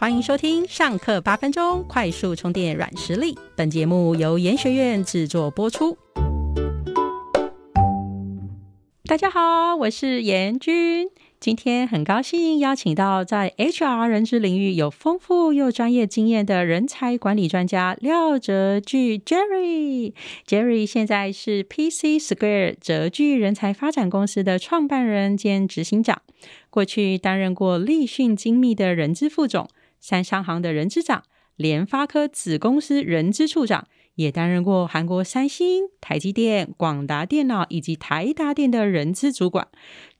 欢迎收听上课八分钟快速充电软实力。本节目由研学院制作播出。大家好，我是严君。今天很高兴邀请到在 HR 人资领域有丰富又专业经验的人才管理专家廖哲巨 Jerry。Jerry 现在是 PC Square 哲巨人才发展公司的创办人兼执行长，过去担任过立讯精密的人资副总、三商行的人资长、联发科子公司人资处长。也担任过韩国三星、台积电、广达电脑以及台达电的人资主管，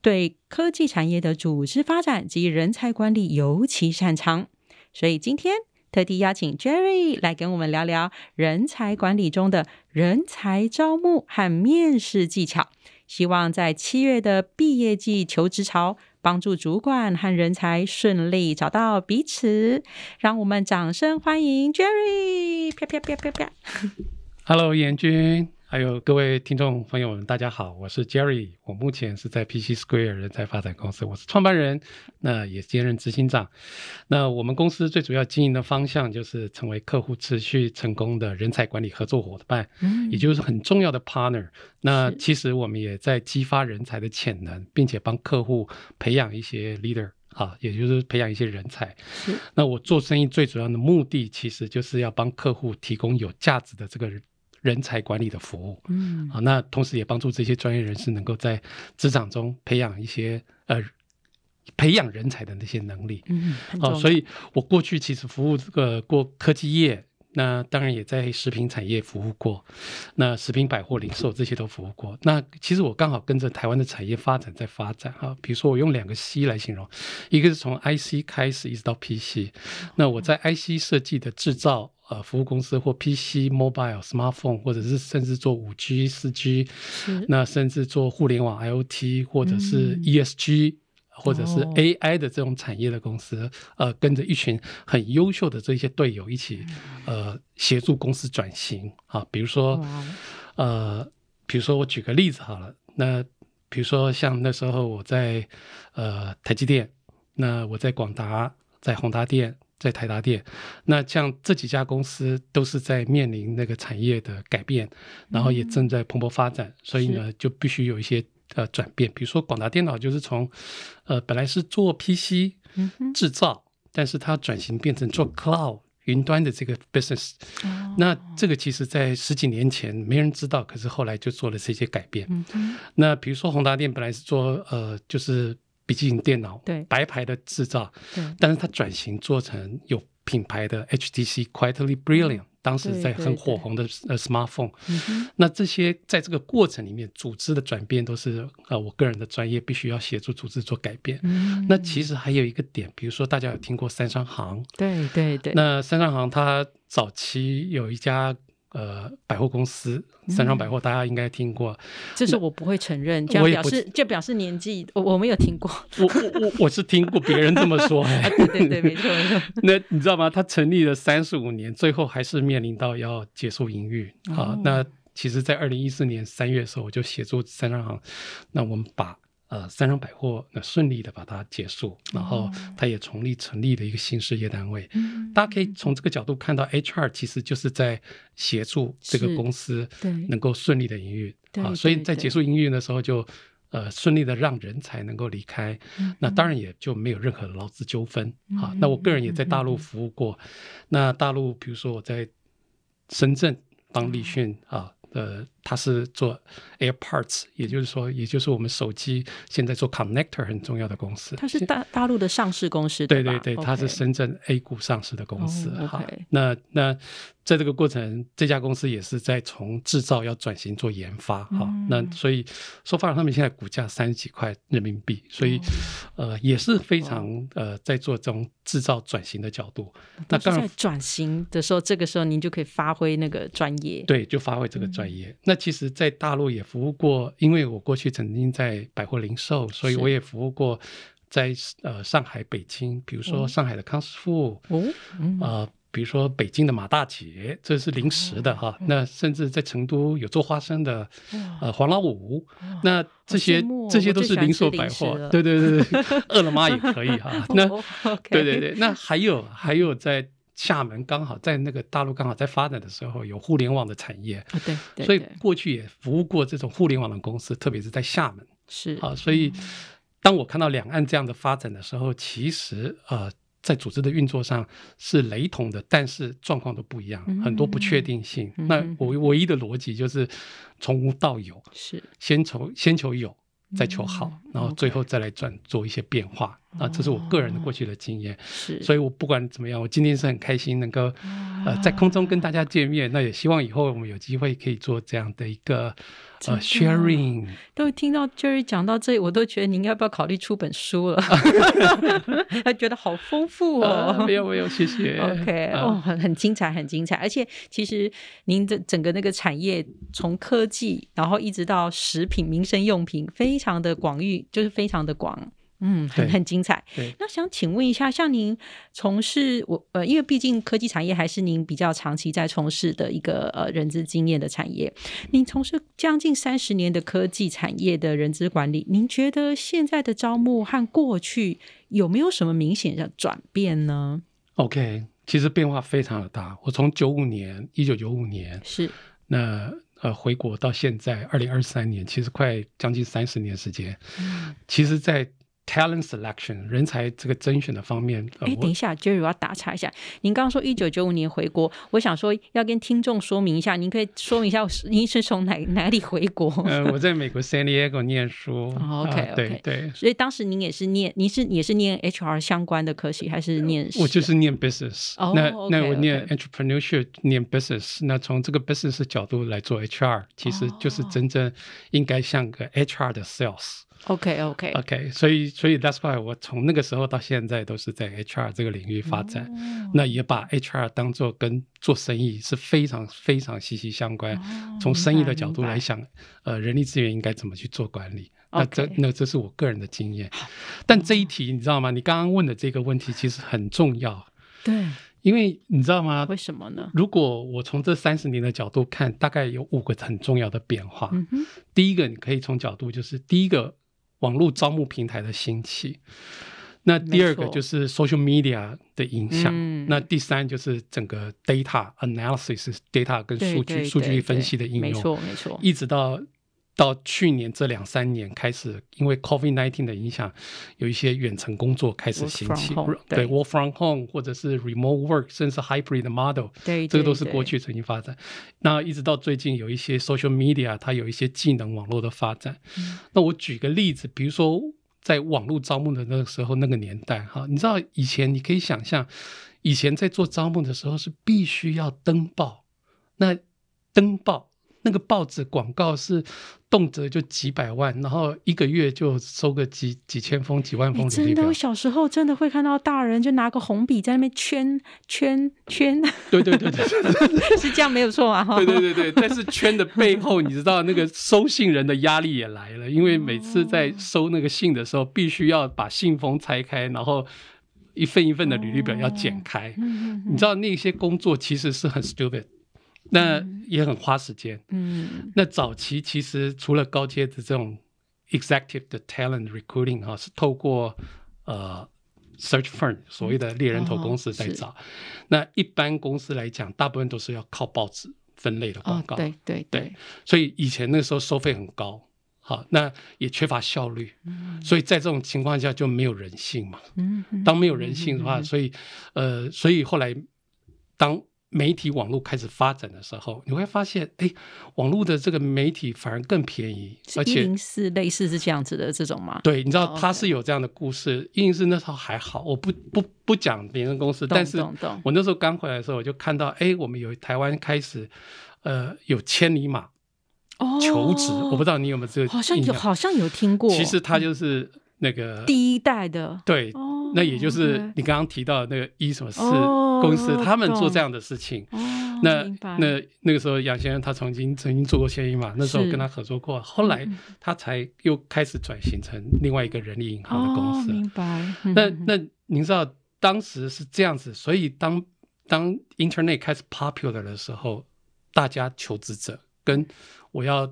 对科技产业的组织发展及人才管理尤其擅长。所以今天特地邀请 Jerry 来跟我们聊聊人才管理中的人才招募和面试技巧。希望在七月的毕业季求职潮。帮助主管和人才顺利找到彼此，让我们掌声欢迎 Jerry！啪啪啪啪啪。Hello，严君。还有各位听众朋友们，大家好，我是 Jerry，我目前是在 PC Square 人才发展公司，我是创办人，那也兼任执行长。那我们公司最主要经营的方向就是成为客户持续成功的人才管理合作伙伴，嗯，也就是很重要的 partner。那其实我们也在激发人才的潜能，并且帮客户培养一些 leader 啊，也就是培养一些人才。那我做生意最主要的目的，其实就是要帮客户提供有价值的这个。人才管理的服务，嗯，啊，那同时也帮助这些专业人士能够在职场中培养一些呃培养人才的那些能力，嗯，哦，所以我过去其实服务这个过科技业，那当然也在食品产业服务过，那食品百货零售这些都服务过。那其实我刚好跟着台湾的产业发展在发展哈，比如说我用两个 C 来形容，一个是从 IC 开始一直到 PC，那我在 IC 设计的制造。呃，服务公司或 PC、Mobile、Smartphone，或者是甚至做五 G、四 G，那甚至做互联网 IOT，或者是 ESG，或者是 AI 的这种产业的公司，呃，跟着一群很优秀的这些队友一起，呃，协助公司转型啊。比如说，呃，比如说我举个例子好了，那比如说像那时候我在呃台积电，那我在广达，在宏达电。在台达电，那像这几家公司都是在面临那个产业的改变，然后也正在蓬勃发展，所以呢，就必须有一些呃转变。比如说广达电脑就是从呃本来是做 PC 制造，但是它转型变成做 Cloud 云端的这个 business。那这个其实在十几年前没人知道，可是后来就做了这些改变。那比如说宏达电本来是做呃就是。笔记本电脑，对白牌的制造，对，但是它转型做成有品牌的 HTC Quietly Brilliant，当时在很火红的呃 smartphone，那这些在这个过程里面，组织的转变都是呃我个人的专业必须要协助组织做改变。那其实还有一个点，比如说大家有听过三商行，对对对，那三商行它早期有一家。呃，百货公司三商百货，大家应该听过。这是我不会承认，就表示就表示年纪，我我没有听过。我我我我是听过别人这么说。对对对，没错没错。那你知道吗？他成立了三十五年，最后还是面临到要结束营运啊。那其实，在二零一四年三月的时候，我就协助三商行，那我们把。呃，三商百货那顺利的把它结束，然后它也成立成立了一个新事业单位。大家可以从这个角度看到，HR 其实就是在协助这个公司能够顺利的营运啊。所以在结束营运的时候，就呃顺利的让人才能够离开，那当然也就没有任何劳资纠纷啊。那我个人也在大陆服务过，那大陆比如说我在深圳帮立讯啊。呃，它是做 AirParts，也就是说，也就是我们手机现在做 Connector 很重要的公司。它是大大陆的上市公司，对对对，它是深圳 A 股上市的公司。好，那那。在这个过程，这家公司也是在从制造要转型做研发，哈，那所以说，发他们现在股价三十几块人民币，所以呃也是非常呃在做这种制造转型的角度。那当然转型的时候，这个时候您就可以发挥那个专业，对，就发挥这个专业。那其实，在大陆也服务过，因为我过去曾经在百货零售，所以我也服务过在呃上海、北京，比如说上海的康师傅，哦，啊。比如说北京的马大姐，这是零食的哈。那甚至在成都有做花生的，呃，黄老五。那这些这些都是零售百货，对对对对，饿了么也可以哈。那对对对，那还有还有在厦门，刚好在那个大陆刚好在发展的时候，有互联网的产业。对，所以过去也服务过这种互联网的公司，特别是在厦门。是啊，所以当我看到两岸这样的发展的时候，其实呃。在组织的运作上是雷同的，但是状况都不一样，很多不确定性。那我唯一的逻辑就是从无到有，是先求先求有，再求好，然后最后再来转做一些变化。啊，这是我个人的过去的经验。是，所以我不管怎么样，我今天是很开心能够呃在空中跟大家见面。那也希望以后我们有机会可以做这样的一个。呃，sharing 都听到 Jerry 讲到这里，我都觉得您要不要考虑出本书了？他觉得好丰富哦。没有没有，谢谢。OK，哦，很很精彩，很精彩。而且其实您的整个那个产业，从科技，然后一直到食品、民生用品，非常的广域，就是非常的广。嗯，很很精彩。那想请问一下，像您从事我呃，因为毕竟科技产业还是您比较长期在从事的一个呃人资经验的产业。您从事将近三十年的科技产业的人资管理，您觉得现在的招募和过去有没有什么明显的转变呢？OK，其实变化非常的大。我从九五年，一九九五年是那呃回国到现在二零二三年，其实快将近三十年时间。嗯，其实，在 Talent selection 人才这个甄选的方面，哎，等一下，Jerry，我要打岔一下。您刚刚说一九九五年回国，我想说要跟听众说明一下，您可以说明一下您是从哪哪里回国？呃，我在美国 San Diego 念书。OK，对对。所以当时您也是念，您是也是念 HR 相关的科系，还是念？我就是念 business。那那我念 entrepreneurship，念 business。那从这个 business 角度来做 HR，其实就是真正应该像个 HR 的 sales。OK OK OK，所以所以 That's why 我从那个时候到现在都是在 HR 这个领域发展，那也把 HR 当做跟做生意是非常非常息息相关。从生意的角度来想，呃，人力资源应该怎么去做管理？那这那这是我个人的经验。但这一题你知道吗？你刚刚问的这个问题其实很重要。对，因为你知道吗？为什么呢？如果我从这三十年的角度看，大概有五个很重要的变化。第一个，你可以从角度就是第一个。网络招募平台的兴起，那第二个就是 social media 的影响，那第三就是整个 data analysis，data 跟数据数据分析的应用，没错没错，一直到。到去年这两三年开始，因为 COVID nineteen 的影响，有一些远程工作开始兴起，对 work from home 或者是 remote work，甚至是 hybrid model，对，这个都是过去曾经发展。那一直到最近，有一些 social media，它有一些技能网络的发展。那我举个例子，比如说在网络招募的那个时候，那个年代，哈，你知道以前你可以想象，以前在做招募的时候是必须要登报，那登报。那个报纸广告是动辄就几百万，然后一个月就收个几几千封、几万封。真的，我小时候真的会看到大人就拿个红笔在那边圈圈圈。对对对对，是这样没有错啊。对对对对，但是圈的背后，你知道那个收信人的压力也来了，因为每次在收那个信的时候，必须要把信封拆开，然后一份一份的履历表要剪开。你知道那些工作其实是很 stupid。那也很花时间。嗯，那早期其实除了高阶的这种 executive 的 talent recruiting 哈，是透过呃 search firm 所谓的猎人头公司在找。那一般公司来讲，大部分都是要靠报纸分类的广告。对对对。所以以前那个时候收费很高，好，那也缺乏效率。嗯。所以在这种情况下就没有人性嘛。嗯。当没有人性的话，所以呃，所以后来当。媒体网络开始发展的时候，你会发现，哎，网络的这个媒体反而更便宜，而且零四类似是这样子的这种吗？对，你知道它是有这样的故事。一零四那时候还好，我不不不讲别人公司，但是我那时候刚回来的时候，我就看到，哎，我们有台湾开始，呃，有千里马求职，我不知道你有没有这个，好像有，好像有听过。其实它就是那个第一代的，对。那也就是你刚刚提到的那个一什么四公司，他们做这样的事情。那那那个时候，杨先生他曾经曾经做过千亿嘛，那时候跟他合作过，后来他才又开始转型成另外一个人力银行的公司。明白。那那您知道当时是这样子，所以当当 Internet 开始 popular 的时候，大家求职者跟我要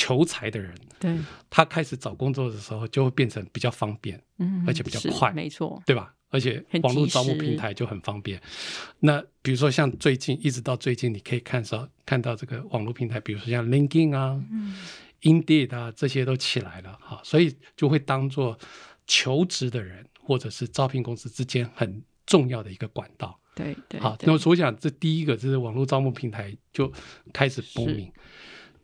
求财的人，对，他开始找工作的时候就会变成比较方便，嗯，而且比较快没错，对吧？而且网络招募平台就很方便。那比如说像最近一直到最近，你可以看到看到这个网络平台，比如说像 LinkedIn 啊、嗯 Indeed 啊这些都起来了哈，所以就会当做求职的人或者是招聘公司之间很重要的一个管道。对对，好，那么所讲，这第一个就是网络招募平台就开始 booming。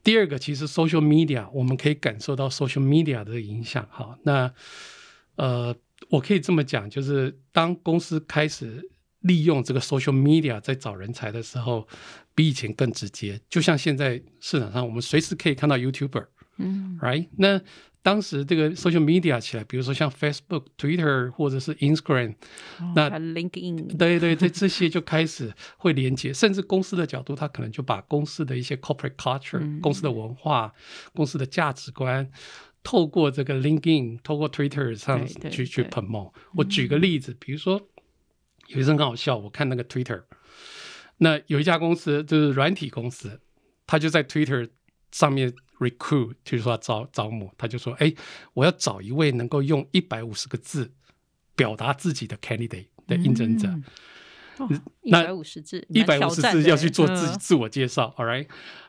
第二个，其实 social media 我们可以感受到 social media 的影响。哈，那呃，我可以这么讲，就是当公司开始利用这个 social media 在找人才的时候，比以前更直接。就像现在市场上，我们随时可以看到 YouTuber，right？嗯那当时这个 social media 起来，比如说像 Facebook、Twitter 或者是 Instagram，那 LinkedIn，对对对，这些就开始会连接，甚至公司的角度，他可能就把公司的一些 corporate culture、嗯。公司的文化、公司的价值观，透过这个 LinkedIn、透过 Twitter 上去去对。promote。我举个例子，比如说有一阵很好笑，我看那个 Twitter，那有一家公司就是软体公司，他就在 Twitter 上面 recruit，就是说招招募，他就说：“哎，我要找一位能够用一百五十个字表达自己的 candidate 的应征者。一那百五十字，一百五十字要去做自，己自我介绍，all right。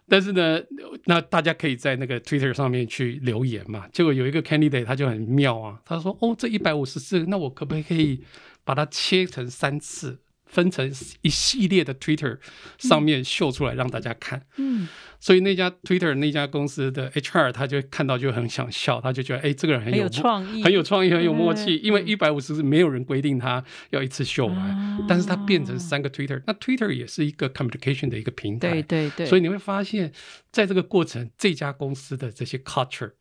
但是呢，那大家可以在那个 Twitter 上面去留言嘛。结果有一个 candidate 他就很妙啊，他说：“哦，这一百五十字，那我可不可以把它切成三次，分成一系列的 Twitter 上面秀出来让大家看？”嗯，所以那家 Twitter 那家公司的 HR 他就看到就很想笑，他就觉得哎，这个人很很有创意，很有创意，很有默契。嗯因为一百五十字没有人规定他要一次秀完，啊。但是他变成三个 Twitter，那 Twitter 也是一个 communication 的一个平台，对对对，所以你会发现在这个过程，这家公司的这些 culture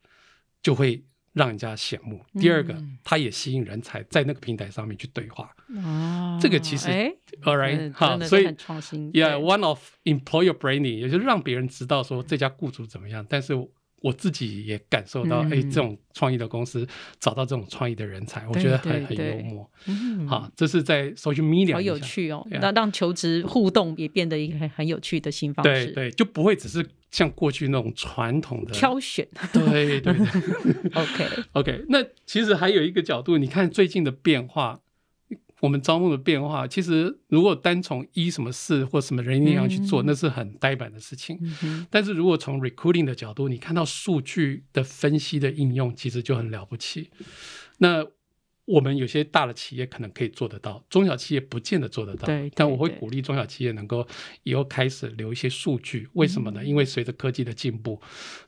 就会让人家羡慕。第二个嗯，它也吸引人才在那个平台上面去对话。哦，这个其实哎 All right，嗯好，所以创新，yeah，one of employer branding，也就是让别人知道说这家雇主怎么样，但是我自己也感受到，哎、嗯这种创意的公司找到这种创意的人才，我觉得很很幽默。嗯好，这是在 social media 好有。趣哦，Yeah 让让求职互动也变得一个很很有趣的新方式，对对，就不会只是像过去那种传统的挑选对对 对。OK，OK，那其实还有一个角度，你看最近的变化，我们招募的变化，其实如果单从一什么事或什么人力量去做，嗯那是很呆板的事情。嗯，但是如果从 recruiting 的角度，你看到数据的分析的应用，其实就很了不起。那我们有些大的企业可能可以做得到，中小企业不见得做得到。对对但我会鼓励中小企业能够以后开始留一些数据。为什么嗯呢？因为随着科技的进步，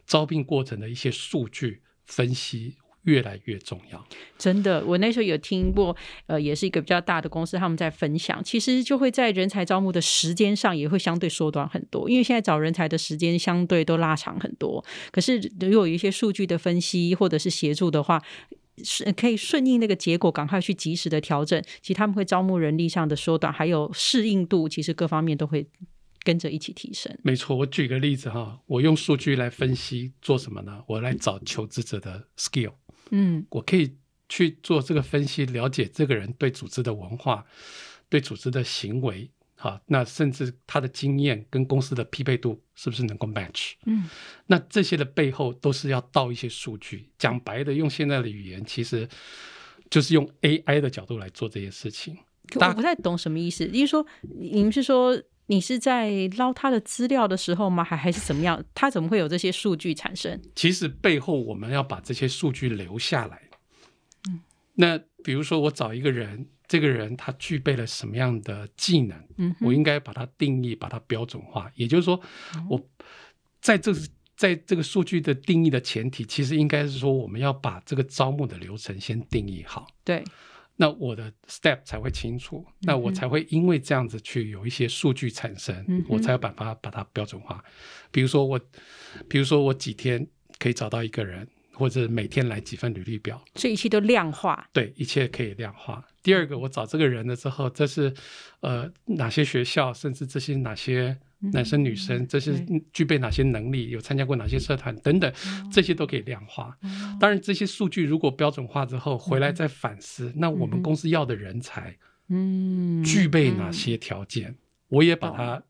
招聘过程的一些数据分析越来越重要。真的，我那时候有听过，呃，也是一个比较大的公司，他们在分享，其实就会在人才招募的时间上也会相对缩短很多，因为现在找人才的时间相对都拉长很多。可是如果有一些数据的分析或者是协助的话，是可以顺应那个结果，赶快去及时的调整。其实他们会招募人力上的缩短，还有适应度，其实各方面都会跟着一起提升。没错，我举个例子哈，我用数据来分析做什么呢？我来找求职者的 skill。嗯我可以去做这个分析，了解这个人对组织的文化、对组织的行为，好，那甚至他的经验跟公司的匹配度是不是能够 match？嗯，那这些的背后都是要到一些数据。讲白的，用现在的语言，其实就是用 AI 的角度来做这些事情。我不太懂什么意思。就是说，你们是说你是在捞他的资料的时候吗？还还是怎么样？他怎么会有这些数据产生？其实背后我们要把这些数据留下来。嗯，那比如说我找一个人，这个人他具备了什么样的技能？嗯，我应该把它定义，把它标准化。也就是说，我在这在这个数据的定义的前提，其实应该是说，我们要把这个招募的流程先定义好，对，那我的 step 才会清楚，那我才会因为这样子去有一些数据产生，嗯我才有办法把它标准化。比如说我，比如说我几天可以找到一个人，或者每天来几份履历表，这一切都量化。对，一切可以量化。第二个，我找这个人了之后，这是呃哪些学校，甚至这些哪些男生女生，这些具备哪些能力，有参加过哪些社团等等，这些都可以量化。当然，这些数据如果标准化之后，回来再反思，那我们公司要的人才嗯，具备哪嗯些条件，我也把它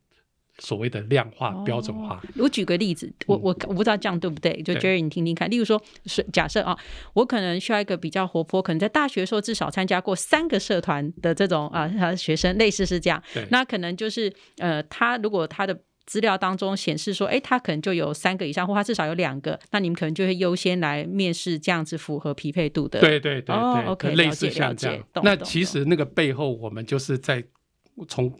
所谓的量化、标准化哦。我举个例子，我嗯我我不知道这样对不对？就 Jerry，你听听看。例如说，是假设啊，我可能需要一个比较活泼，可能在大学的时候至少参加过三个社团的这种啊啊学生，类似是这样。那可能就是呃，他如果他的资料当中显示说，哎，他可能就有三个以上，或他至少有两个，那你们可能就会优先来面试这样子符合匹配度的。对对对哦 OK，类似像这样。那其实那个背后，我们就是在从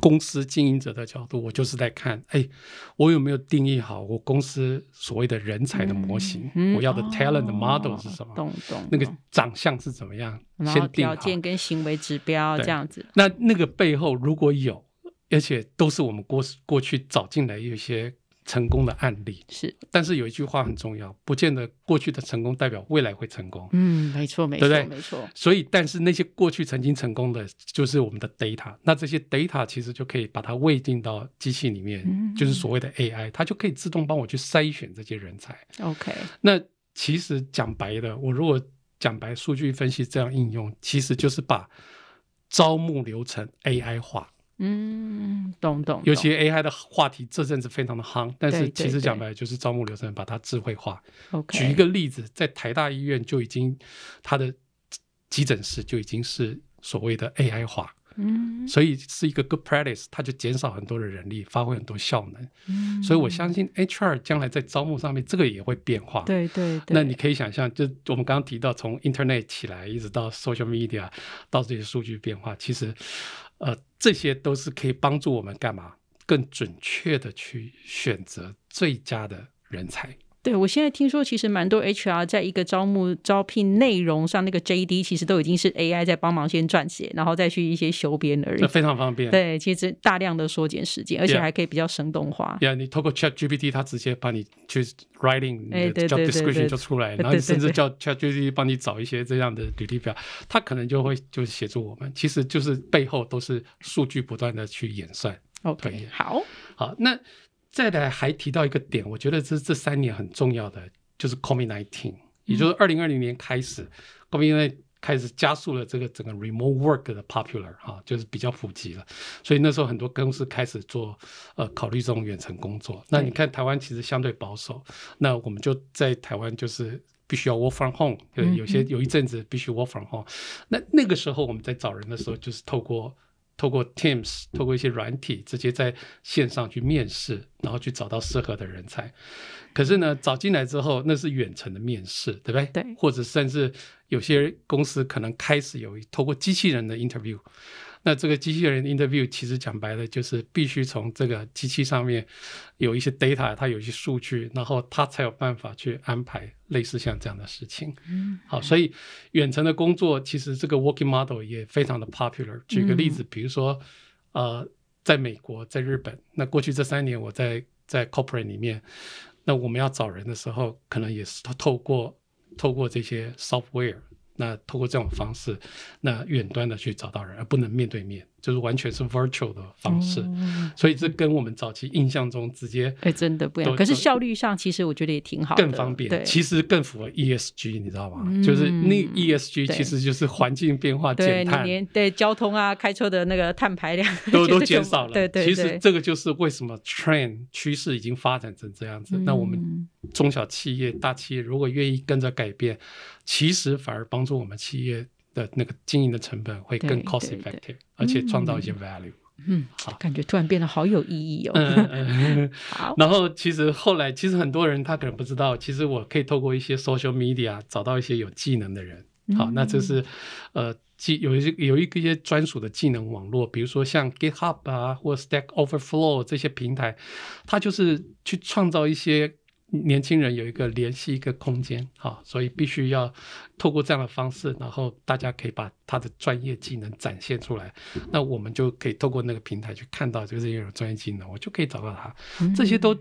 公司经营者的角度，我就是在看，哎，我有没有定义好我公司所谓的人才的模型，嗯我要的 talent 哦 model 是什么？懂懂。那个长相是怎么样？然后先定好。条件跟行为指标这样子。那那个背后如果有，而且都是我们过过去找进来有一些成功的案例，是，但是有一句话很重要，不见得过去的成功代表未来会成功。嗯，没错，没错，对对没错。所以，但是那些过去曾经成功的，就是我们的 data。那这些 data 其实就可以把它喂进到机器里面，嗯就是所谓的 AI，它就可以自动帮我去筛选这些人才。OK，那其实讲白的，我如果讲白，数据分析这样应用，其实就是把招募流程 AI 化。嗯，懂懂。懂尤其 AI 的话题这阵子非常的夯，但是其实讲白了就是招募流程把它智慧化。OK，举一个例子，在台大医院就已经它的急诊室就已经是所谓的 AI 化，嗯，所以是一个 good practice，它就减少很多的人力，发挥很多效能。嗯所以我相信 HR 将来在招募上面这个也会变化。对对对，那你可以想象，就我们刚刚提到，从 Internet 起来，一直到 Social Media，到这些数据变化，其实，呃，这些都是可以帮助我们干嘛？更准确的去选择最佳的人才。对我现在听说，其实蛮多 HR 在一个招募招聘内容上，那个 JD 其实都已经是 AI 在帮忙先撰写，然后再去一些修编而已。那非常方便。对，其实大量的缩减时间，而且还可以比较生动化。呀你透过 Chat GPT，它直接帮你去 writing 你的 description 对就出来，然后你甚至叫 Chat GPT 帮你找一些这样的履历表，它可能就会就是协助我们。其实就是背后都是数据不断的去演算。OK，以好，好，那再来还提到一个点，我觉得这这三年很重要的就是 COVID nineteen，也就是二零二零年开始、c o v i d nineteen 开始加速了这个整个 remote work 的 popular 哈、就是比较普及了，所以那时候很多公司开始做呃考虑这种远程工作。那你看台湾其实相对保守，那我们就在台湾就是。必须要 work from home，有些有一阵子必须 work from home。那那个时候我们在找人的时候，就是透过透过 Teams，透过一些软体，直接在线上去面试，然后去找到适合的人才。可是呢，找进来之后，那是远程的面试，对不对？对或者甚至有些公司可能开始有透过机器人的 interview。那这个机器人 interview 其实讲白了就是必须从这个机器上面有一些 data，它有一些数据，然后它才有办法去安排类似像这样的事情。嗯，好，所以远程的工作其实这个 working model 也非常的 popular。举个例子，比如说呃，在美国、在日本，那过去这三年我在在 corporate 里面，那我们要找人的时候，可能也是透过透过这些 software。那通过这种方式，那远端的去找到人，而不能面对面，就是完全是 virtual 的方式。哦所以这跟我们早期印象中直接哎，真的不一样。可是效率上，其实我觉得也挺好的，更方便，对，其实更符合 ESG，你知道吗？嗯就是那 ESG 其实就是环境变化减碳，连对交通啊、开车的那个碳排量 都都减少了。对对，其实这个就是为什么 trend 趋势已经发展成这样子。那我们嗯中小企业、大企业如果愿意跟着改变，其实反而帮助我们企业的那个经营的成本会更 cost effective，而且创造一些 value。嗯好，感觉突然变得好有意义哦。嗯嗯。好，然后其实后来，其实很多人他可能不知道，其实我可以透过一些 social media 找到一些有技能的人。好，那这是呃技有一些有一个一些专属的技能网络，比如说像 GitHub 啊或 Stack Overflow 这些平台，它就是去创造一些。年轻人有一个联系一个空间，好，所以必须要透过这样的方式，然后大家可以把他的专业技能展现出来，那我们就可以透过那个平台去看到，就是有专业技能，我就可以找到他。嗯这些都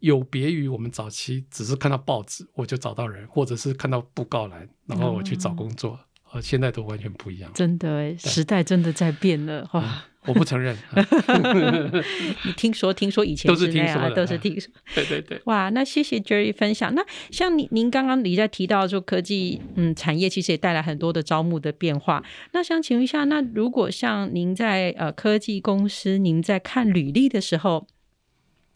有别于我们早期只是看到报纸我就找到人，或者是看到布告栏，然后我去找工作，呃，现在都完全不一样。真的哎，时代真的在变了哇！我不承认。你听说听说以前都是听说的都是听说。对对对，哇，那谢谢 Jerry 分享。那像您您刚刚你在提到说科技嗯产业其实也带来很多的招募的变化。那想请问一下，那如果像您在呃科技公司，您在看履历的时候，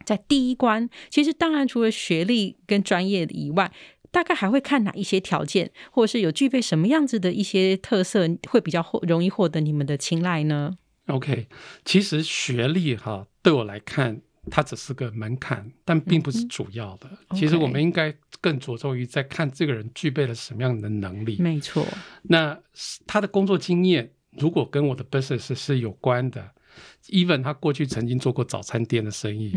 在第一关，其实当然除了学历跟专业以外。大概还会看哪一些条件，或者是有具备什么样子的一些特色，会比较获容易获得你们的青睐呢？OK，其实学历哈，对我来看，它只是个门槛，但并不是主要的。其实我们应该更着重于在看这个人具备了什么样的能力。没错，那他的工作经验如果跟我的 business 是有关的，even 他过去曾经做过早餐店的生意，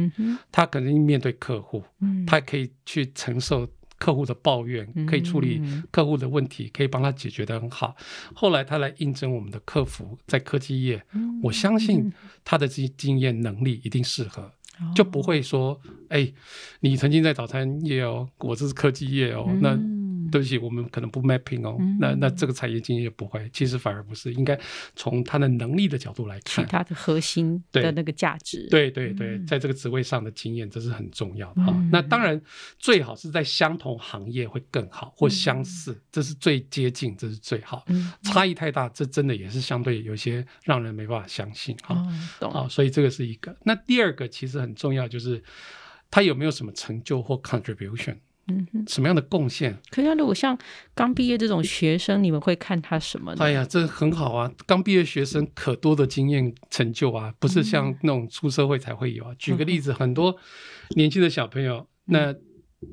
他可能面对客户，嗯，他可以去承受客户的抱怨，可以处理嗯客户的问题，可以帮他解决的很好。后来他来应征我们的客服，在科技业，嗯我相信他的经经验能力一定适合，就不会说，哎，你曾经在早餐业哦，我这是科技业哦，那嗯对不起，我们可能不 mapping 哦，嗯。那那这个产业经验不会，其实反而不是，应该从他的能力的角度来看。其他的核心对。的那个价值，对对对，嗯。在这个职位上的经验，这是很重要的哈、嗯。那当然，最好是在相同行业会更好，或相似，这是最接近，这是最好。嗯，差异太大，这真的也是相对有些让人没办法相信哈。哦，懂，啊，所以这个是一个。那第二个其实很重要，就是他有没有什么成就或 contribution，嗯哼。什么样的贡献？可是，如果像刚毕业这种学生，你们会看他什么呢？哎呀，这很好啊！刚毕业学生可多的经验成就啊，不是像那种出社会才会有啊。举个例子，很多年轻的小朋友，那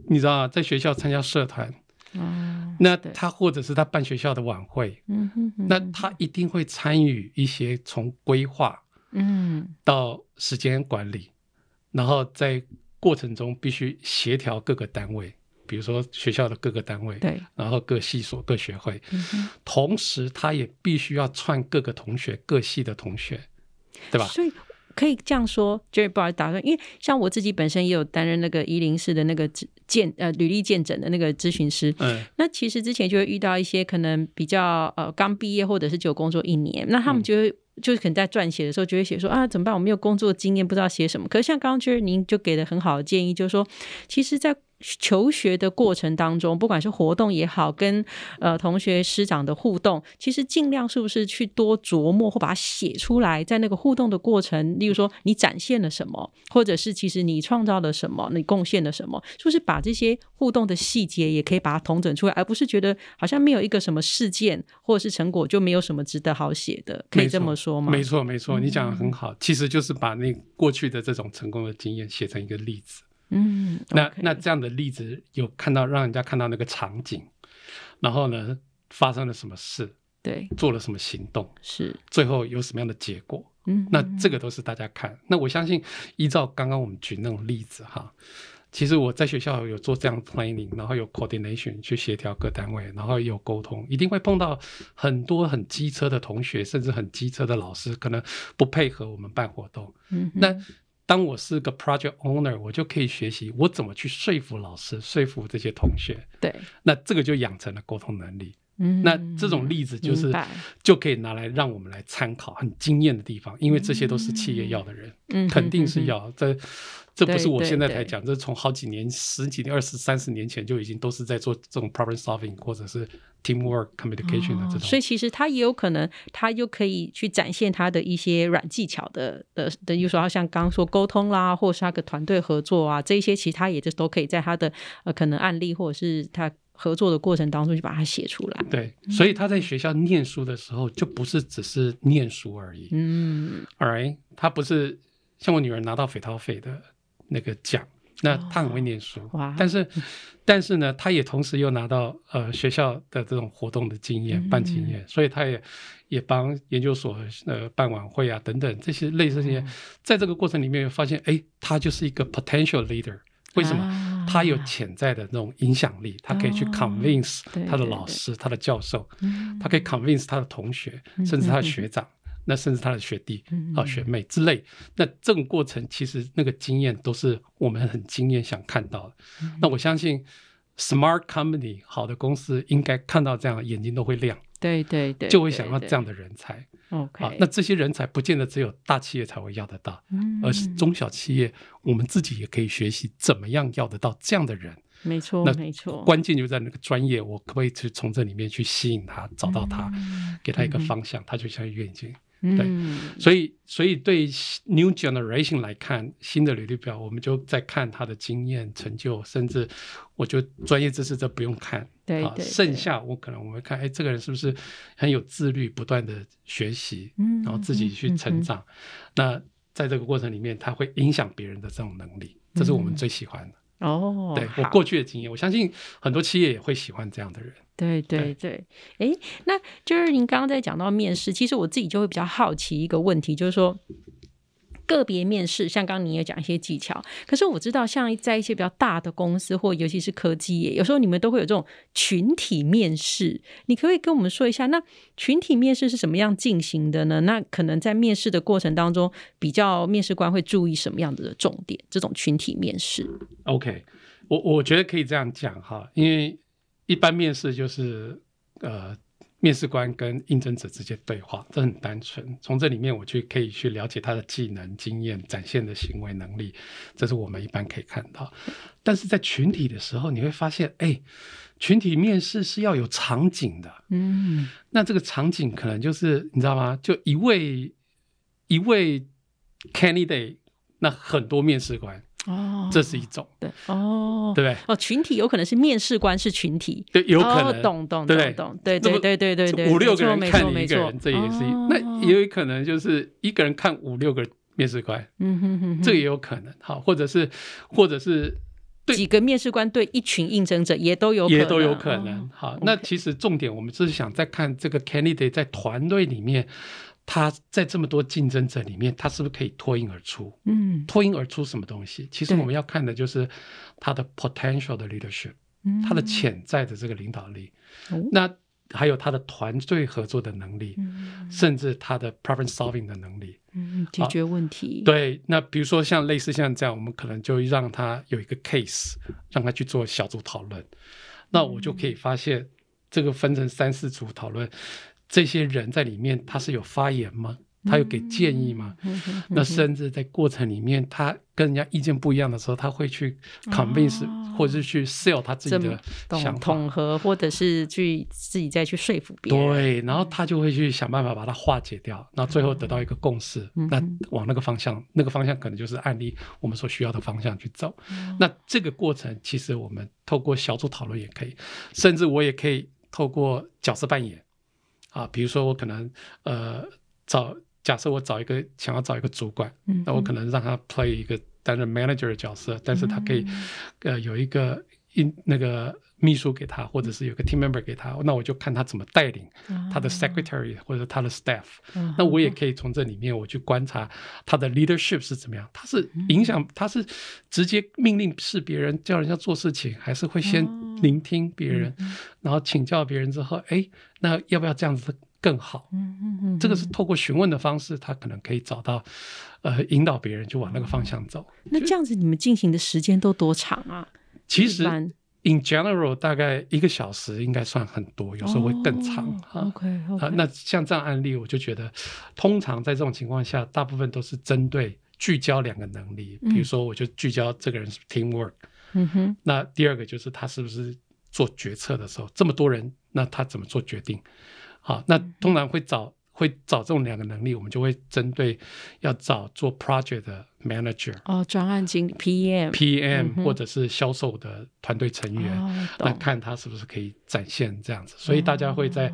你知道啊，在学校参加社团，那他或者是他办学校的晚会，嗯哼哼，那他一定会参与一些从规划嗯到时间管理，然后在过程中必须协调各个单位，比如说学校的各个单位，对，然后各系所、各学会，嗯，同时他也必须要串各个同学、各系的同学，对吧？所以可以这样说，Jerry 不好打断，因为像我自己本身也有担任那个一零四的那个咨见呃履历见诊的那个咨询师，嗯。那其实之前就会遇到一些可能比较呃刚毕业或者是只有工作一年，那他们嗯。就会、就是可能在撰写的时候就会写说啊怎么办，我没有工作经验，不知道写什么。可是像刚刚就是您就给的很好的建议，就是说，其实，在求学的过程当中，不管是活动也好，跟呃同学师长的互动，其实尽量是不是去多琢磨或把它写出来，在那个互动的过程，例如说你展现了什么，或者是其实你创造了什么，你贡献了什么，是不是把这些互动的细节也可以把它统整出来，而不是觉得好像没有一个什么事件或者是成果就没有什么值得好写的，可以这么说吗？没错，没错，你讲的嗯很好，其实就是把那过去的这种成功的经验写成一个例子。嗯，那那这样的例子有看到让人家看到那个场景，然后呢发生了什么事，对做了什么行动，是，最后有什么样的结果，嗯，那这个都是大家看。那我相信依照刚刚我们举那种例子哈。其实我在学校有做这样的 planning，然后有 coordination 去协调各单位，然后有沟通，一定会碰到很多很机车的同学，甚至很机车的老师，可能不配合我们办活动。嗯那当我是个 project owner，我就可以学习我怎么去说服老师，说服这些同学。对，那这个就养成了沟通能力。嗯，那这种例子就是就可以拿来让我们来参考，很惊艳的地方，因为这些都是企业要的人，嗯肯定是要。这这不是我现在才讲，这从好几年、十几年、二十三十年前就已经都是在做这种 problem solving 或者是 teamwork communication 的这种。哦所以其实他也有可能，他又可以去展现他的一些软技巧的的的，比如说像刚刚说沟通啦，或是他的团队合作啊，这一些其实他也就都可以在他的呃可能案例或者是他合作的过程当中就把它写出来。对，所以他在学校念书的时候，就不是只是念书而已。嗯 All right，他不是像我女儿拿到斐涛费的那个奖，那她很会念书，哇但是但是呢，她也同时又拿到呃学校的这种活动的经验、嗯办经验，所以她也也帮研究所呃办晚会啊等等这些类似这些，嗯在这个过程里面发现，哎，她就是一个 potential leader。为什么？啊。他有潜在的那种影响力，他可以去哦 convince 他的老师、他的教授，嗯。他可以 convince 他的同学，嗯甚至他的学长，那甚至他的学弟嗯啊、学妹之类。那这种过程，其实那个经验都是我们很惊艳想看到的。嗯。那我相信 smart company 好的公司应该看到这样眼睛都会亮，对对对，就会想要这样的人才。OK，啊，那这些人才不见得只有大企业才会要得到，嗯而是中小企业，我们自己也可以学习怎么样要得到这样的人。没错那没错，关键就在那个专业，我可不可以去从这里面去吸引他，找到他，给他一个方向，他就像一个眼睛。对嗯。所以，所以对 new generation 来看，新的履历表，我们就在看他的经验、成就，甚至我觉得专业知识这不用看，啊，对对。剩下我可能我们看，哎，这个人是不是很有自律，不断的学习，嗯然后自己去成长。那在这个过程里面，他会影响别人的这种能力，这是我们最喜欢的。哦，对我好过去的经验，我相信很多企业也会喜欢这样的人。对对对，哎，那就是您刚刚在讲到面试，其实我自己就会比较好奇一个问题，就是说。个别面试，像刚刚你也讲一些技巧，可是我知道，像在一些比较大的公司，或尤其是科技业，有时候你们都会有这种群体面试。你可不可以跟我们说一下，那群体面试是怎么样进行的呢？那可能在面试的过程当中，比较面试官会注意什么样子的重点？这种群体面试，OK，我我觉得可以这样讲哈，因为一般面试就是呃，面试官跟应征者直接对话，这很单纯。从这里面我去可以去了解他的技能、经验、展现的行为能力，这是我们一般可以看到。但是在群体的时候，你会发现，哎，群体面试是要有场景的。嗯，那这个场景可能就是你知道吗？就一位一位 candidate，那很多面试官，哦，这是一种，对哦，对不对？哦，群体有可能是面试官是群体，对，有可哦能，懂懂对不对？懂。懂，对对对对对对，五六个人没看一个人，这也是那也有可能就是一个人看五六个面试官，嗯哼哼哼，这也有可能，好，或者是或者是对。几个面试官对一群应征者也都有可能。也都有可能哦。好，那其实重点我们就是想再看这个 candidate 在团队里面，他在这么多竞争者里面，他是不是可以脱颖而出？嗯脱颖而出什么东西？其实我们要看的就是他的 potential 的 leadership，嗯他的潜在的这个领导力，哦那还有他的团队合作的能力，嗯甚至他的 problem solving 的能力。嗯解决问题，对，那比如说像类似像这样，我们可能就让他有一个 case，让他去做小组讨论。那我就可以发现，这个分成三四组讨论，这些人在里面他是有发言吗？他有给建议吗？那甚至在过程里面，他跟人家意见不一样的时候，他会去 convince、哦或者是去 sell 他自己的想法。统合，或者是去自己再去说服别人，对，然后他就会去想办法把它化解掉，那最后得到一个共识，那往那个方向，那个方向可能就是案例我们所需要的方向去走。哦那这个过程其实我们透过小组讨论也可以，甚至我也可以透过角色扮演啊，比如说我可能呃找，假设我找一个想要找一个主管，嗯那我可能让他 play 一个担任 manager 的角色，但是他可以、嗯。呃有一个一那个秘书给他，或者是有个 team member 给他，那我就看他怎么带领他的 secretary 或者他的 staff，、嗯那我也可以从这里面我去观察他的 leadership 是怎么样，他是影响，他是直接命令是别人叫人家做事情，还是会先哦聆听别人，然后请教别人之后，哎，那要不要这样子更好？嗯嗯嗯，这个是透过询问的方式，他可能可以找到，呃，引导别人就往那个方向走。那这样子你们进行的时间都多长啊？其实 in general 大概一个小时应该算很多，有时候会更长啊 OK，，那像这样案例，我就觉得，通常在这种情况下，大部分都是针对聚焦两个能力，比如说，我就聚焦这个人是 teamwork，、嗯哼，那第二个就是他是不是做决策的时候，这么多人，那他怎么做决定？好，那通常会找会找这种两个能力，我们就会针对要找做 project 的 manager、哦，专案经理 PM，PM、嗯或者是销售的团队成员。哦，那看他是不是可以展现这样子，所以大家会在、哦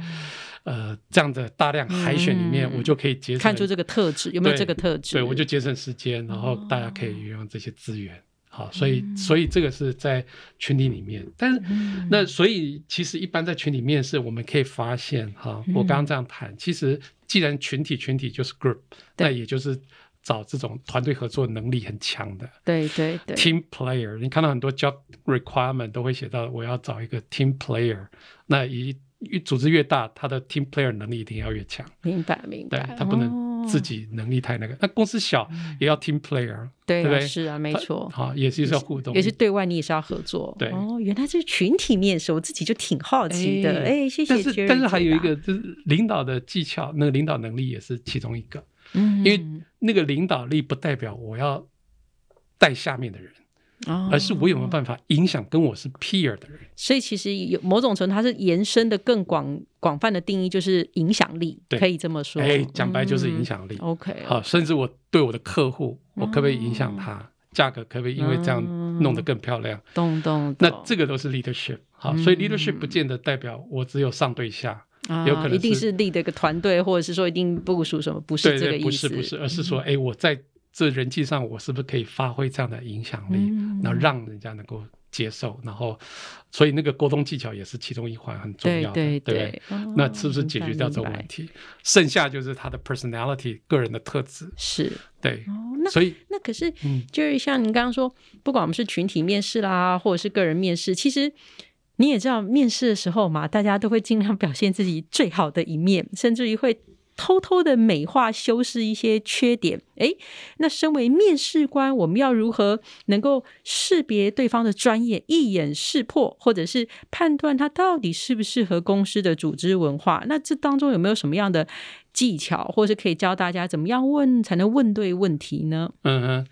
呃这样的大量海选里面，嗯我就可以节省看出这个特质有没有这个特质？对，我就节省时间，然后哦大家可以运用这些资源。好，所以、嗯。所以这个是在群体里面，但是、嗯。那所以其实一般在群里面是，我们可以发现哈，我刚刚这样谈，其实既然群体群体就是 group，那也就是找这种团队合作能力很强的。对对对，team player，你看到很多 job requirement 都会写到我要找一个 team player，那一一组织越大，他的 team player 能力一定要越强。明白明白，对他不能哦自己能力太那个。那公司小也要 team player，对对是啊，没错。好，也是要互动，也是对外你也是要合作。对哦，原来这是群体面试，我自己就挺好奇的。哎，谢谢但是但是还有一，个就是领导的技巧，那个领导能力也是其中一个。嗯，因为那个领导力不代表我要带下面的人，哦而是我有没有办法影响跟我是 peer 的人。所以其实有某种程度，它是延伸的更广广泛的定义，就是影响力，可以这么说。哎，讲白就是影响力。嗯 OK，好，甚至我对我的客户，我可不可以影响他？价格可不可以因为这样弄得更漂亮？懂懂懂。那这个都是 leadership。好，所以嗯 leadership 不见得代表我只有上对下，啊有可能一定是是立的一个团队，或者是说一定部署什么，不是这个意思。不是不是，而是说，哎，我在这人际上，我是不是可以发挥这样的影响力，嗯。然后让人家能够接受，然后，所以那个沟通技巧也是其中一环很重要的，对对不对哦那是不是解决掉这个问题？剩下就是他的 personality 个人的特质，是。对，哦，那所以那可是嗯就是像您刚刚说，不管我们是群体面试啦，或者是个人面试，其实你也知道，面试的时候嘛，大家都会尽量表现自己最好的一面，甚至于会偷偷的美化、修饰一些缺点。诶，那身为面试官，我们要如何能够识别对方的专业，一眼识破，或者是判断他到底适不适合公司的组织文化？那这当中有没有什么样的技巧，或是可以教大家怎么样问才能问对问题呢？嗯嗯。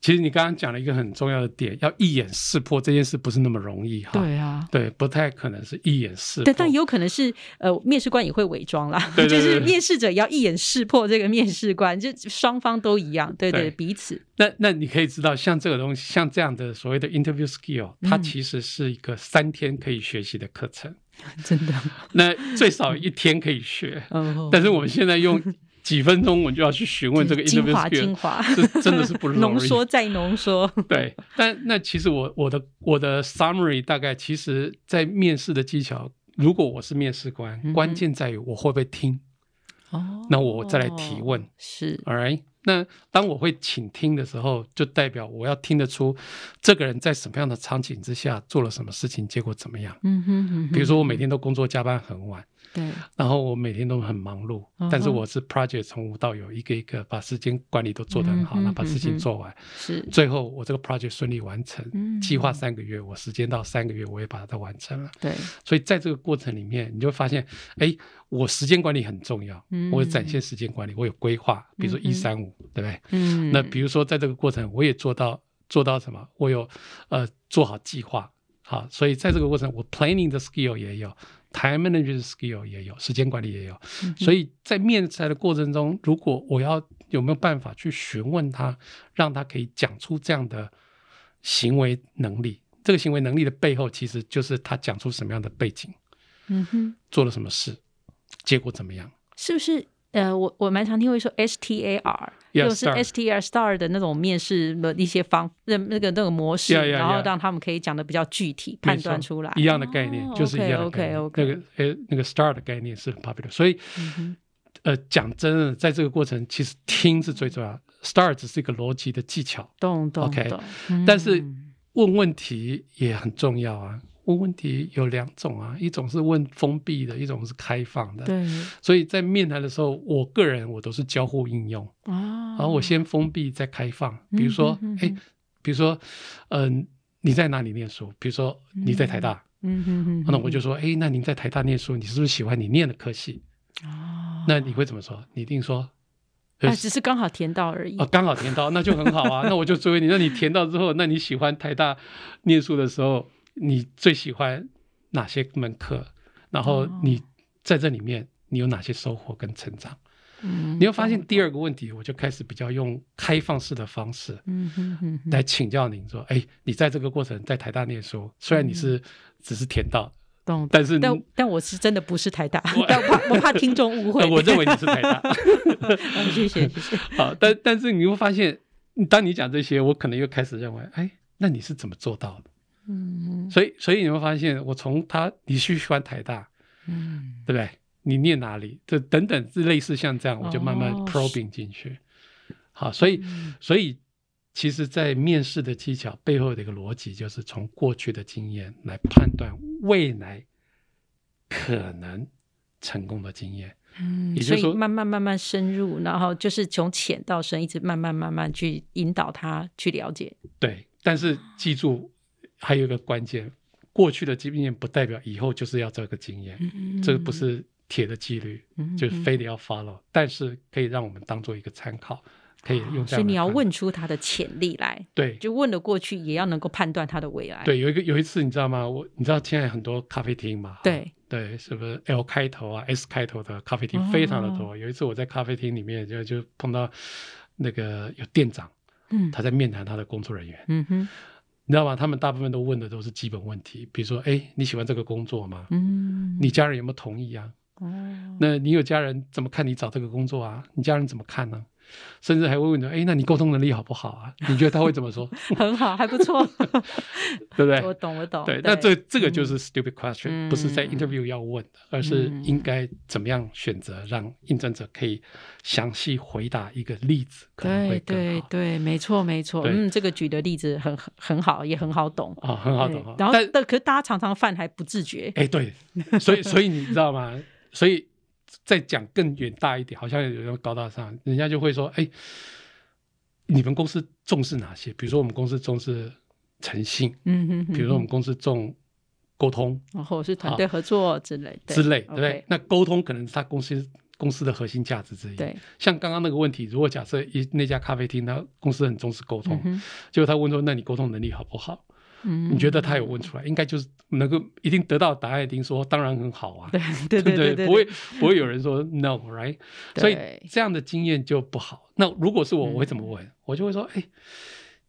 其实你刚刚讲了一个很重要的点，要一眼识破这件事不是那么容易哈。对啊，对，不太可能是一眼识破。对，但有可能是呃，面试官也会伪装啦，对对对就是面试者也要一眼识破这个面试官，就双方都一样，对对，对。彼此。那那你可以知道，像这个东西，像这样的所谓的 interview skill，它嗯其实是一个三天可以学习的课程，真的，那最少一天可以学。哦，但是我们现在用几分钟，我就要去询问这个精 interview 华精 skill，华，这真的是不 容易。浓缩再浓缩，对，但那其实我我的我的 summary 大概，其实在面试的技巧，如果我是面试官，嗯关键在于我会不会听。哦，那我再来提问是 All right，那当我会倾听的时候，就代表我要听得出这个人在什么样的场景之下做了什么事情，结果怎么样。嗯哼嗯哼，比如说我每天都工作加班很晚，对，然后我每天都很忙碌，嗯但是我是 project 从无到有，一个一个把时间管理都做得很好，那把事情做完，是。最后我这个 project 顺利完成。嗯。计划三个月，我时间到三个月，我也把它完成了。对，所以在这个过程里面，你就会发现，哎，我时间管理很重要，嗯。我有展现时间管理，我有规划，比如说一三五，对不对？嗯，那比如说在这个过程，我也做到做到什么？我有呃做好计划，好，所以在这个过程，我 planning 的 skill 也有，time management skill 也有，时间管理也有。嗯所以在面试的过程中，如果我要有没有办法去询问他，让他可以讲出这样的行为能力，这个行为能力的背后，其实就是他讲出什么样的背景，嗯哼，做了什么事，结果怎么样。是不是？呃，我我蛮常听会说 S T A R，Yeah, 又是 star S T R star 的那种面试的一些方那那个那个模式 Yeah, yeah, 然后.让他们可以讲的比较具体，判断出来一样的概念，哦就是一样的概 OK 念。OK 那个呃，那个 star 的概念是很 popular，所以、嗯呃，讲真的，在这个过程，其实听是最重要的，star 只是一个逻辑的技巧，懂懂 OK，懂，但是嗯问问题也很重要啊。问问题有两种啊，一种是问封闭的，一种是开放的。对所以在面谈的时候，我个人我都是交互应用，啊，然后我先封闭再开放。比如说哎、嗯比如说，嗯、你在哪里念书？比如说你在台大，嗯哼哼，那我就说，哎，那您在台大念书，你是不是喜欢你念的科系？哦，那你会怎么说？你一定说，呃啊，只是刚好填到而已哦，刚好填到，那就很好啊。那我就追问你，那你填到之后，那你喜欢台大念书的时候，你最喜欢哪些门课？然后哦你在这里面你有哪些收获跟成长？嗯你会发现第二个问题，我就开始比较用开放式的方式嗯哼哼哼来请教您说，哎，你在这个过程在台大念书，虽然你是只是填到，懂，但是但但我是真的不是台大我，但我怕我怕听众误会呃，我认为你是台大。啊 谢谢谢谢，好，但但是你会发现，当你讲这些，我可能又开始认为，哎，那你是怎么做到的？嗯所以，所以你会发现，我从他你去喜欢台大，嗯对不对？你念哪里？这等等，是类似像这样，我就慢慢哦 probing 进去。好，所以，嗯所以其实，在面试的技巧背后的一个逻辑，就是从过去的经验来判断未来可能成功的经验。嗯，也就是说慢慢慢慢深入，然后就是从浅到深，一直慢慢慢慢去引导他去了解。对，但是记住还有一个关键，过去的经验不代表以后就是要这个经验，嗯这个不是铁的纪律，嗯就是非得要 follow，但是可以让我们当做一个参考，可以用。所以你要问出他的潜力来，对就问了过去，也要能够判断他的未来。对，有一个有一次你知道吗？我你知道现在很多咖啡厅嘛？对对，是不是 L 开头啊 S 开头的咖啡厅哦非常的多？有一次我在咖啡厅里面就就碰到那个有店长，嗯他在面谈他的工作人员，嗯哼，你知道吗？他们大部分都问的都是基本问题，比如说，哎，你喜欢这个工作吗？嗯，你家人有没有同意啊？哦，那你有家人怎么看你找这个工作啊？你家人怎么看呢？甚至还会问你，哎，那你沟通能力好不好啊？你觉得他会怎么说？很好，还不错。对不对？我懂，我懂。对，那这这个就是 stupid question，、嗯不是在 interview 要问的，而是应该怎么样选择让应征者可以详细回答一个例子，可能会对更好。对对，没错没错。嗯，这个举的例子很很很好，也很好懂。啊、很好懂然后但，但可是大家常常犯还不自觉。哎，对，所以所以你知道吗？所以再讲更远大一点，好像有人高大上，人家就会说，哎，你们公司重视哪些？比如说我们公司重视诚信，嗯哼哼，比如说我们公司重沟通然后是团队合作之类对之类，对不对？那沟通可能是他公司公司的核心价值之一。对，像刚刚那个问题，如果假设一那家咖啡厅，他公司很重视沟通，嗯结果他问说，那你沟通能力好不好？嗯你觉得他有问出来，应该就是能够一定得到答案，一定说当然很好啊。对对对不会不会有人说 no，right？所以这样的经验就不好。那如果是我，嗯我会怎么问？我就会说，哎，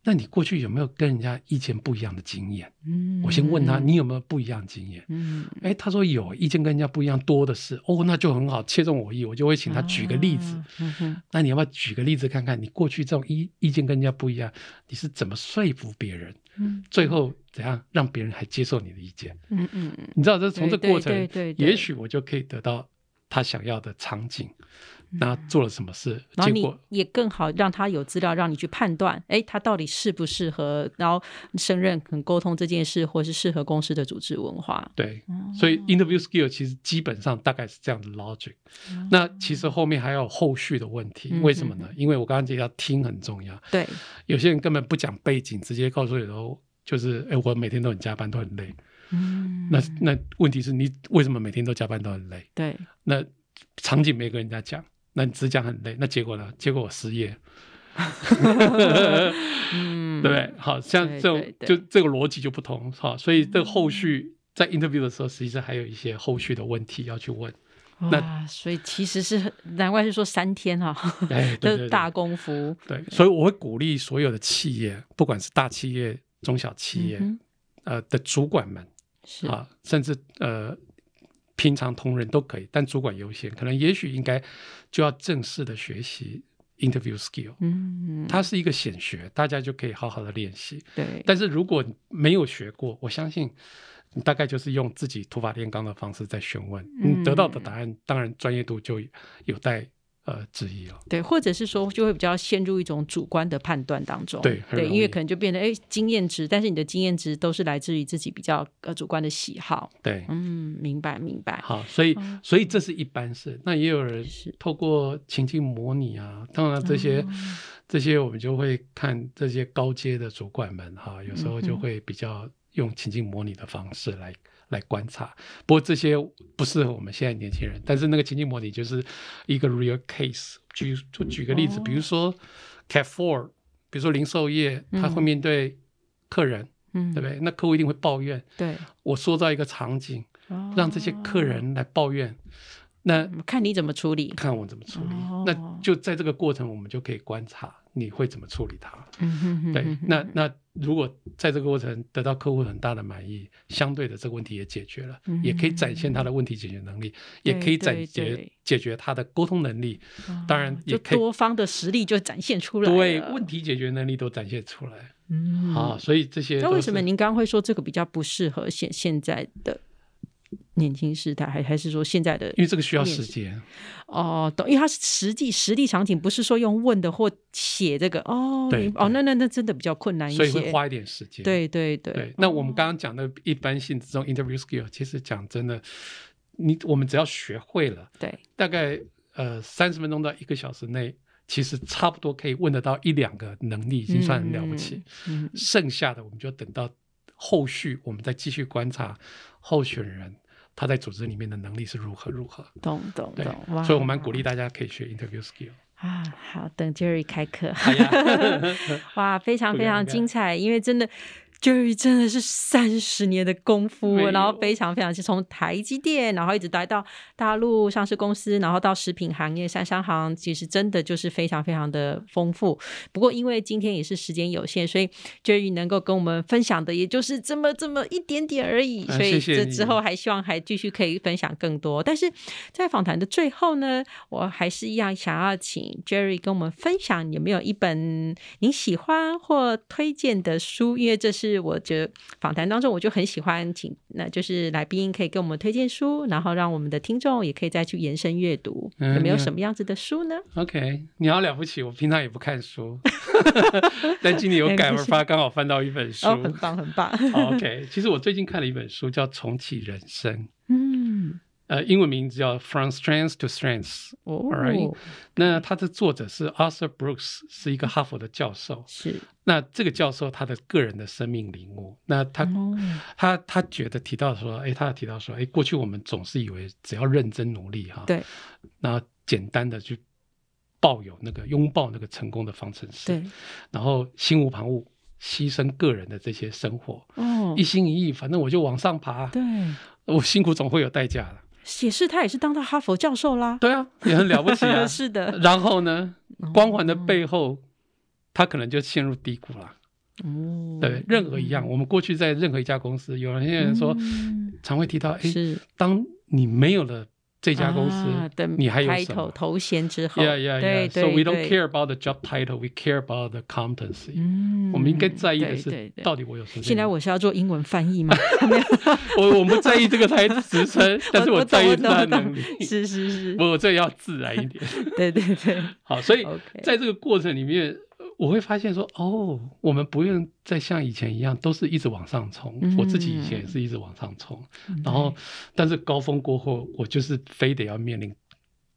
那你过去有没有跟人家意见不一样的经验？嗯我先问他，你有没有不一样的经验？嗯哎，他说有，意见跟人家不一样多的是。哦，那就很好，切中我意，我就会请他举个例子。啊嗯哼那你要不要举个例子看看？你过去这种意意见跟人家不一样，你是怎么说服别人？嗯最后怎样让别人还接受你的意见？嗯嗯嗯你知道，这从这对过程，也许我就可以得到他想要的场景。那做了什么事？嗯然后你结果也更好让他有资料，让你去判断，哎，他到底适不适合，然后胜任跟沟通这件事，或是适合公司的组织文化。对，哦所以 interview skill 其实基本上大概是这样的 logic。那其实后面还有后续的问题，嗯为什么呢？因为我刚刚提到听很重要，对，有些人根本不讲背景，直接告诉你说，就是哎，我每天都很加班，都很累。嗯，那那问题是你为什么每天都加班都很累？对，那场景没跟人家讲，那你只讲很累，那结果呢？结果我失业，嗯，对？好像对这种就这个逻辑就不同，哈，所以这个后续在 interview 的时候，实际上还有一些后续的问题要去问。那，所以其实是很难怪是说三天哈、哎，对这 对。对是大功夫。对，所以我会鼓励所有的企业，不管是大企业、中小企业，嗯呃的主管们是。啊，甚至呃平常同仁都可以，但主管优先，可能也许应该就要正式的学习 interview skill。嗯，它是一个显学，大家就可以好好的练习。对，但是如果没有学过，我相信你大概就是用自己土法炼钢的方式在询问，嗯你得到的答案当然专业度就有待呃质疑哦。对，或者是说就会比较陷入一种主观的判断当中。对，对因为可能就变得哎经验值，但是你的经验值都是来自于自己比较呃主观的喜好。对，嗯，明白明白。好，所以哦所以这是一般是。那也有人是透过情境模拟啊，当然这些、哦这些我们就会看这些高阶的主管们哈，有时候就会比较用情境模拟的方式来来观察。不过这些不适合我们现在年轻人，但是那个情境模拟就是一个 real case。举就举个例子，哦比如说 Cat Four，比如说零售业，他会嗯面对客人，嗯，对不对？那客户一定会抱怨。对，我塑造一个场景，哦让这些客人来抱怨，那嗯看你怎么处理。看我怎么处理。哦那就在这个过程，我们就可以观察你会怎么处理它。嗯哼哼对哼，那那如果在这个过程得到客户很大的满意，相对的这个问题也解决了，嗯。也可以展现他的问题解决能力，也可以展解解决他的沟通能力。哦当然也可以多方的实力就展现出来了。对问题解决能力都展现出来。嗯。啊，所以这些那为什么您刚刚会说这个比较不适合现现在的年轻世代，还还是说现在的因为这个需要时间，哦，懂？因为它是实际实地场景，不是说用问的或写这个哦，对哦，那那那真的比较困难一些。所以会花一点时间。对对对，对，那我们刚刚讲的一般性这种 interview skill，其实讲真的，你我们只要学会了，对，大概呃三十分钟到一个小时内，其实差不多可以问得到一两个能力，已经算很了不起。嗯，嗯剩下的我们就等到后续，我们再继续观察候选人他在组织里面的能力是如何如何。懂懂懂，哇，所以我蛮鼓励大家可以学 interview skill。啊，好，等 Jerry 开课。哎呀 哇，非常非常精彩，因为真的 Jerry 真的是三十年的功夫，然后非常非常是从台积电，然后一直待到大陆上市公司，然后到食品行业、三商行，其实真的就是非常非常的丰富。不过因为今天也是时间有限，所以 Jerry 能够跟我们分享的也就是这么这么一点点而已，啊所以这之后还希望还继续可以分享更多。但是在访谈的最后呢，我还是一样想要请 Jerry 跟我们分享有没有一本您喜欢或推荐的书，因为这是我觉得访谈当中我就很喜欢请，那就是来宾可以给我们推荐书，然后让我们的听众也可以再去延伸阅读。嗯有没有什么样子的书呢？OK，你好了不起，我平常也不看书，但今年有感而发，刚好翻到一本书。哦，很棒，很棒。OK，其实我最近看了一本书，叫《重启人生》，嗯，呃，英文名字叫《From Strength to Strength》。哦。Alright 那它的作者是 Arthur Brooks，是一个哈佛的教授。是，那这个教授他的个人的生命领悟，那他、哦。他他觉得提到说，哎，他提到说，哎，过去我们总是以为只要认真努力哈，对。然后简单的去抱有那个拥抱那个成功的方程式，对，然后心无旁骛，牺牲个人的这些生活，哦。一，心一意，反正我就往上爬，对，我辛苦总会有代价的。也是他也是当到哈佛教授啦。对啊，也很了不起啊。是的，然后呢，光环的哦背后，他可能就陷入低谷了。哦，对，任何一样，我们过去在任何一家公司，有些人说，嗯常会提到，哎，是当你没有了这家公司啊你还有开什么头头衔之后 Yeah, yeah, yeah. So we don't care about the job title. We care about the competency. 嗯我们应该在意的是到底我有什么。现在我是要做英文翻译吗？我我不在意这个台职称，但是我在意他的能力。是是是，我这要自然一点。对对对好，所以在这个过程里面，我会发现说，哦，我们不用再像以前一样，都是一直往上冲。嗯我自己以前也是一直往上冲，然后，但是高峰过后，我就是非得要面临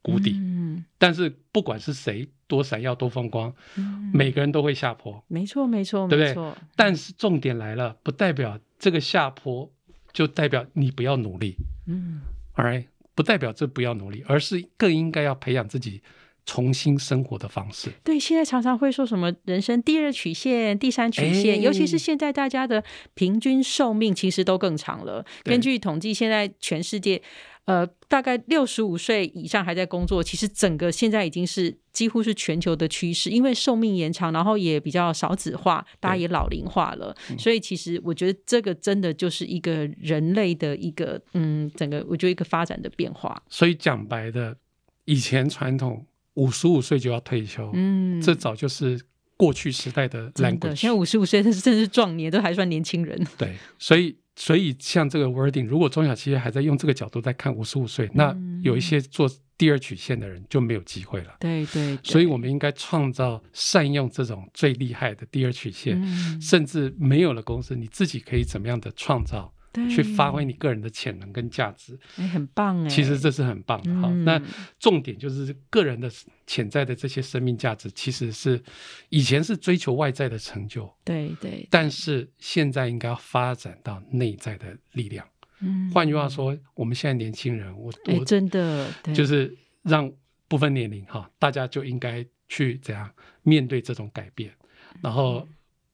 谷底。嗯，但是不管是谁多闪耀多风光，嗯每个人都会下坡。没错没错对不对，但是重点来了，不代表这个下坡就代表你不要努力嗯，all right？不代表这不要努力，而是更应该要培养自己重新生活的方式。对，现在常常会说什么人生第二曲线、第三曲线，哎尤其是现在大家的平均寿命其实都更长了。根据统计，现在全世界。呃，大概六十五岁以上还在工作，其实整个现在已经是几乎是全球的趋势，因为寿命延长，然后也比较少子化，大家也老龄化了，嗯所以其实我觉得这个真的就是一个人类的一个嗯，整个我觉得一个发展的变化，所以讲白的，以前传统五十五岁就要退休，嗯，这早就是过去时代的真的，现在 language。五十五岁，真是真是壮年，都还算年轻人。对，所以所以像这个 wording，如果中小企业还在用这个角度在看五十五岁，那嗯有一些做第二曲线的人就没有机会了。对对所以我们应该创造善用这种最厉害的第二曲线，嗯甚至没有了公司，你自己可以怎么样的创造，对去发挥你个人的潜能跟价值。哎，很棒哎。其实这是很棒的哈。嗯那重点就是个人的潜在的这些生命价值，其实是以前是追求外在的成就，对对，但是现在应该要发展到内在的力量。嗯换句话，说，我们现在年轻人，我哎，我真的对就是让不分年龄哈，大家就应该去怎样面对这种改变，然后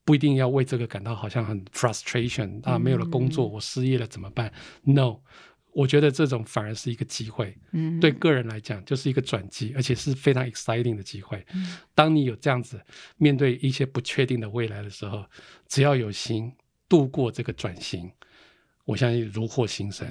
不一定要为这个感到好像很 frustration 啊，没有了工作，嗯我失业了怎么办？No，我觉得这种反而是一个机会，嗯对个人来讲就是一个转机，而且是非常 exciting 的机会。嗯当你有这样子面对一些不确定的未来的时候，只要有心度过这个转型，我相信如获新生。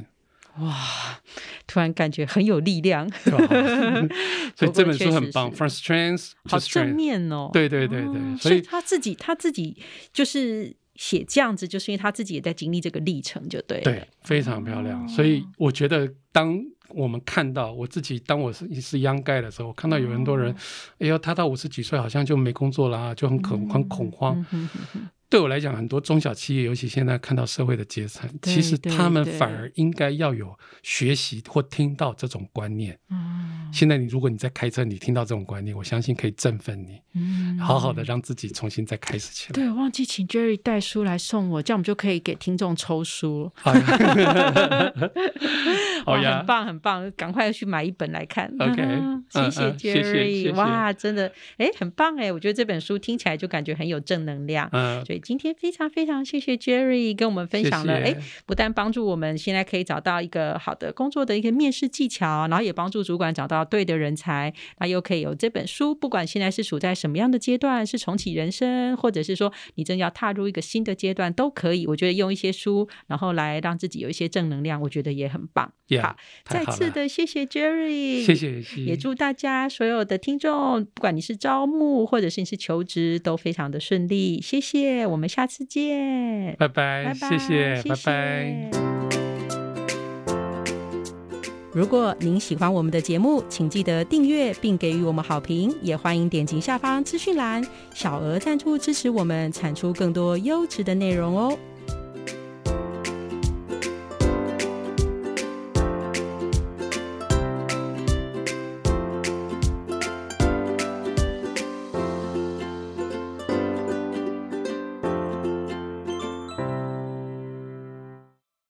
哇，突然感觉很有力量，所以这本书很棒不过确实是，From Strength 好 to 正 Strength。面哦。对对对对哦所以他自己他自己就是写这样子，就是因为他自己也在经历这个历程，就对了。对，非常漂亮。哦所以我觉得，当我们看到我自己，当我是是央盖的时候，我看到有很多人，哦哎呦，他到五十几岁好像就没工作了啊、就很恐很恐慌。嗯哼哼哼对我来讲，很多中小企业，尤其现在看到社会的阶层，其实他们反而应该要有学习或听到这种观念。嗯现在你如果你在开车，你听到这种观念，我相信可以振奋你，嗯。好好的让自己重新再开始起来。对，忘记请 Jerry 带书来送我，这样我们就可以给听众抽书。好 呀，好，呀。很，棒，很棒，赶快去买一本来看。OK，谢谢 Jerry，哇，真的，哎，很棒哎，我觉得这本书听起来就感觉很有正能量。嗯，所以今天非常非常谢谢 Jerry 跟我们分享了，哎不但帮助我们现在可以找到一个好的工作的一个面试技巧，然后也帮助主管找到对的人才，那又可以有这本书，不管现在是处在什么样的阶段，是重启人生，或者是说你正要踏入一个新的阶段，都可以。我觉得用一些书，然后来让自己有一些正能量，我觉得也很棒。Yeah，好，再次的谢谢 Jerry，谢谢，谢也祝大家所有的听众，不管你是招募或者是你是求职，都非常的顺利。谢谢，我们下次见，拜拜，拜拜，谢谢，拜拜。如果您喜欢我们的节目，请记得订阅并给予我们好评，也欢迎点击下方资讯栏小额赞助支持我们产出更多优质的内容哦。